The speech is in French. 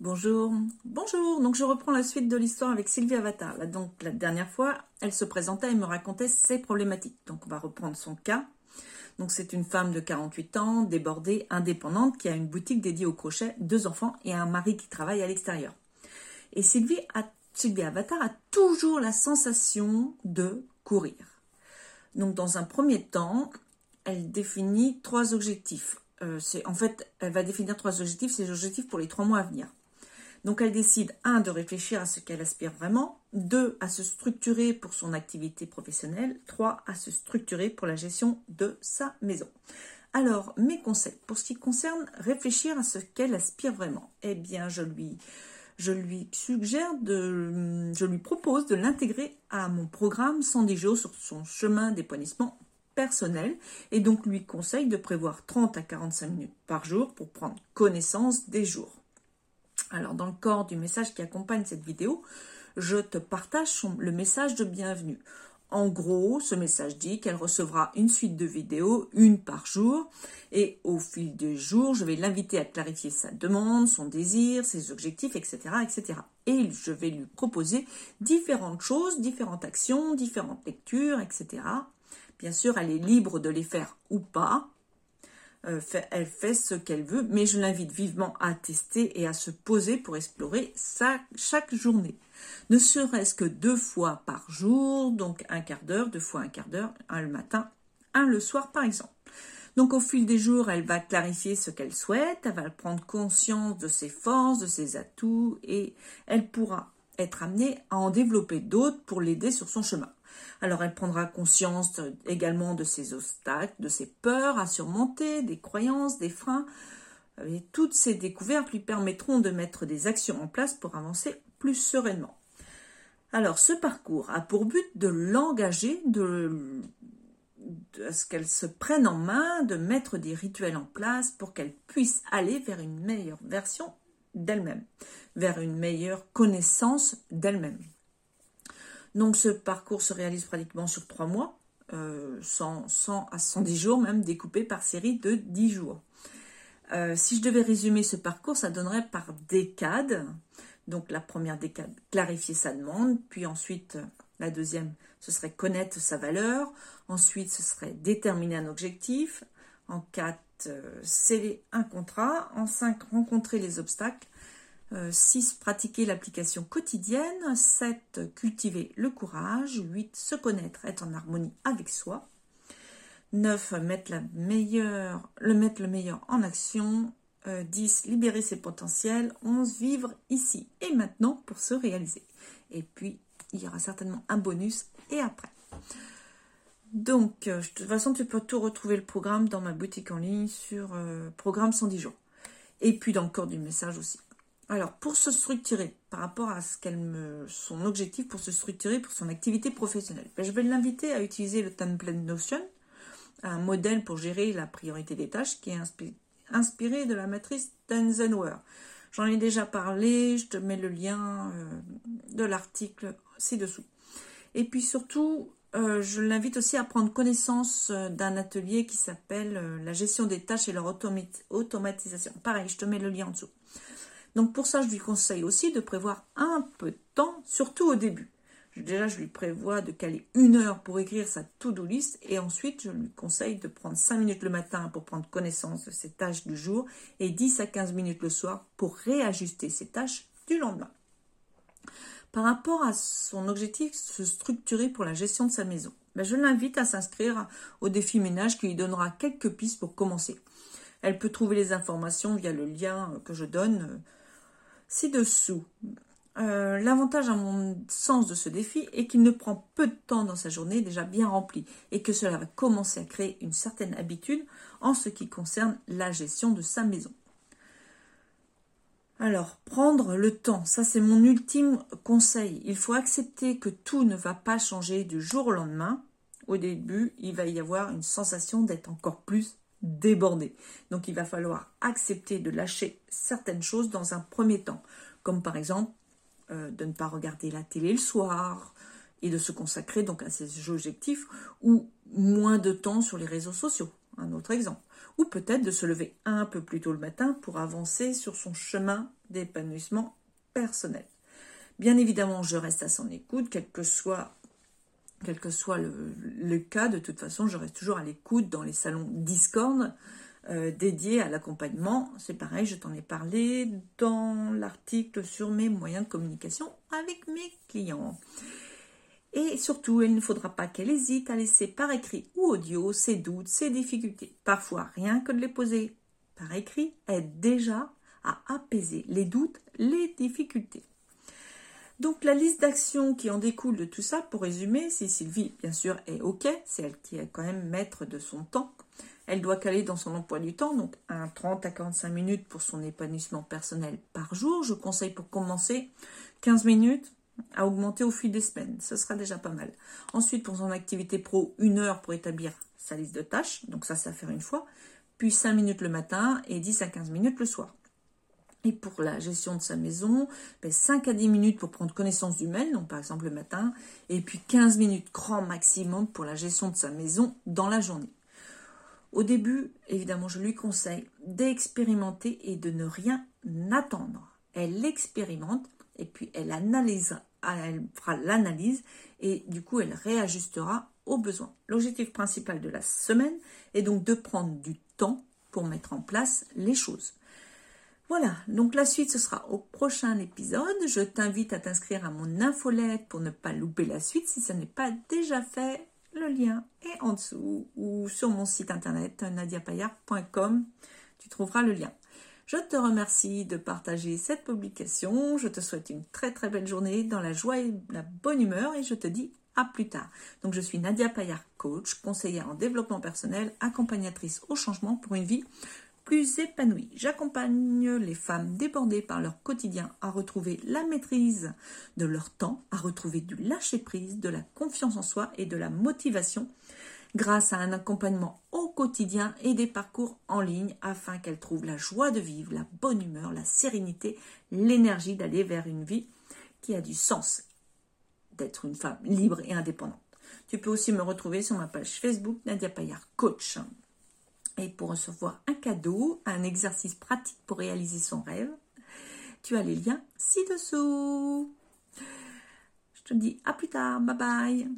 Bonjour, bonjour. Donc je reprends la suite de l'histoire avec Sylvie Avatar. Donc la dernière fois, elle se présentait et me racontait ses problématiques. Donc on va reprendre son cas. Donc c'est une femme de 48 ans, débordée, indépendante, qui a une boutique dédiée au crochet, deux enfants et un mari qui travaille à l'extérieur. Et Sylvie, Avatar a toujours la sensation de courir. Donc dans un premier temps, elle définit trois objectifs. Euh, en fait, elle va définir trois objectifs, ces objectifs pour les trois mois à venir. Donc elle décide, un, de réfléchir à ce qu'elle aspire vraiment, deux, à se structurer pour son activité professionnelle, trois, à se structurer pour la gestion de sa maison. Alors, mes conseils, pour ce qui concerne réfléchir à ce qu'elle aspire vraiment, eh bien, je lui, suggère de, je lui propose de l'intégrer à mon programme 110 jours sur son chemin d'épanouissement personnel et donc lui conseille de prévoir 30 à 45 minutes par jour pour prendre connaissance des jours. Alors, dans le corps du message qui accompagne cette vidéo, je te partage le message de bienvenue. En gros, ce message dit qu'elle recevra une suite de vidéos, une par jour, et au fil des jours, je vais l'inviter à clarifier sa demande, son désir, ses objectifs, etc., etc. Et je vais lui proposer différentes choses, différentes actions, différentes lectures, etc. Bien sûr, elle est libre de les faire ou pas, euh, elle fait ce qu'elle veut, mais je l'invite vivement à tester et à se poser pour explorer chaque journée. Ne serait-ce que deux fois par jour, donc un quart d'heure, deux fois un quart d'heure, un le matin, un le soir par exemple. Donc au fil des jours, elle va clarifier ce qu'elle souhaite, elle va prendre conscience de ses forces, de ses atouts, et elle pourra être amenée à en développer d'autres pour l'aider sur son chemin. Alors elle prendra conscience également de ses obstacles, de ses peurs à surmonter, des croyances, des freins. Et toutes ces découvertes lui permettront de mettre des actions en place pour avancer plus sereinement. Alors ce parcours a pour but de l'engager, de, ce qu'elle se prenne en main, de mettre des rituels en place pour qu'elle puisse aller vers une meilleure version d'elle-même, vers une meilleure connaissance d'elle-même. Donc ce parcours se réalise pratiquement sur trois mois, euh, 100, 100, à 110 jours même, découpé par série de 10 jours. Euh, si je devais résumer ce parcours, ça donnerait par décade. Donc la première décade, clarifier sa demande, puis ensuite la deuxième, ce serait connaître sa valeur, ensuite ce serait déterminer un objectif, en quatre, euh, sceller un contrat, en cinq, rencontrer les obstacles, 6. Euh, pratiquer l'application quotidienne. 7. Cultiver le courage. 8. Se connaître, être en harmonie avec soi. 9. Mettre, la meilleure, le, mettre le meilleur en action. 10. Euh, libérer ses potentiels. 11. Vivre ici et maintenant pour se réaliser. Et puis, il y aura certainement un bonus et après. Donc, euh, de toute façon, tu peux tout retrouver le programme dans ma boutique en ligne sur programme 110 jours. Et puis dans le corps du message aussi. Alors, pour se structurer par rapport à ce qu'elle son objectif pour se structurer pour son activité professionnelle, ben, je vais l'inviter à utiliser le template Notion, un modèle pour gérer la priorité des tâches qui est inspiré, de la matrice d'Eisenhower. J'en ai déjà parlé, je te mets le lien euh, de l'article ci-dessous. Et puis surtout, euh, je l'invite aussi à prendre connaissance euh, d'un atelier qui s'appelle la gestion des tâches et leur automatisation. Pareil, je te mets le lien en dessous. Donc pour ça, je lui conseille aussi de prévoir un peu de temps, surtout au début. Déjà, je lui prévois de caler une heure pour écrire sa to-do list et ensuite, je lui conseille de prendre 5 minutes le matin pour prendre connaissance de ses tâches du jour et 10 à 15 minutes le soir pour réajuster ses tâches du lendemain. Par rapport à son objectif, se structurer pour la gestion de sa maison, ben, je l'invite à s'inscrire au défi ménage qui lui donnera quelques pistes pour commencer. Elle peut trouver les informations via le lien que je donne ci-dessous. Euh, l'avantage à mon sens de ce défi est qu'il ne prend peu de temps dans sa journée déjà bien remplie et que cela va commencer à créer une certaine habitude en ce qui concerne la gestion de sa maison. Alors, prendre le temps, ça c'est mon ultime conseil. Il faut accepter que tout ne va pas changer du jour au lendemain. Au début, il va y avoir une sensation d'être encore plus débordé. Donc il va falloir accepter de lâcher certaines choses dans un premier temps, comme par exemple euh, de ne pas regarder la télé le soir et de se consacrer donc à ses objectifs ou moins de temps sur les réseaux sociaux, un autre exemple. Ou peut-être de se lever un peu plus tôt le matin pour avancer sur son chemin d'épanouissement personnel. Bien évidemment, je reste à son écoute, quel que soit, le, cas. De toute façon, je reste toujours à l'écoute dans les salons Discord euh, dédiés à l'accompagnement. C'est pareil, je t'en ai parlé dans l'article sur mes moyens de communication avec mes clients. Et surtout, il ne faudra pas qu'elle hésite à laisser par écrit ou audio ses doutes, ses difficultés. Parfois, rien que de les poser par écrit aide déjà à apaiser les doutes, les difficultés. Donc la liste d'actions qui en découle de tout ça, pour résumer, si Sylvie, bien sûr, est OK, c'est elle qui est quand même maître de son temps, elle doit caler dans son emploi du temps, donc un 30 à 45 minutes pour son épanouissement personnel par jour. Je conseille pour commencer 15 minutes à augmenter au fil des semaines. Ce sera déjà pas mal. Ensuite, pour son activité pro, une heure pour établir sa liste de tâches. Donc ça, ça faire une fois. Puis 5 minutes le matin et 10 à 15 minutes le soir. Et pour la gestion de sa maison, 5 ben, à 10 minutes pour prendre connaissance du mail, donc par exemple le matin, et puis 15 minutes grand maximum pour la gestion de sa maison dans la journée. Au début, évidemment, je lui conseille d'expérimenter et de ne rien attendre. Elle expérimente et puis elle analysera, elle fera l'analyse et du coup elle réajustera aux besoins. L'objectif principal de la semaine est donc de prendre du temps pour mettre en place les choses. Voilà, donc la suite ce sera au prochain épisode. Je t'invite à t'inscrire à mon infolette pour ne pas louper la suite si ce n'est pas déjà fait. Le lien est en dessous ou sur mon site internet nadiapayard.com. Tu trouveras le lien. Je te remercie de partager cette publication. Je te souhaite une très très belle journée dans la joie et la bonne humeur et je te dis à plus tard. Donc je suis Nadia Payard, coach, conseillère en développement personnel, accompagnatrice au changement pour une vie plus épanouie. J'accompagne les femmes débordées par leur quotidien à retrouver la maîtrise de leur temps, à retrouver du lâcher-prise, de la confiance en soi et de la motivation grâce à un accompagnement et des parcours en ligne afin qu'elles trouvent la joie de vivre, la bonne humeur, la sérénité, l'énergie d'aller vers une vie qui a du sens, d'être une femme libre et indépendante. Tu peux aussi me retrouver sur ma page Facebook Nadia Payard Coach. Et pour recevoir un cadeau, un exercice pratique pour réaliser son rêve, tu as les liens ci-dessous. Je te dis à plus tard, bye bye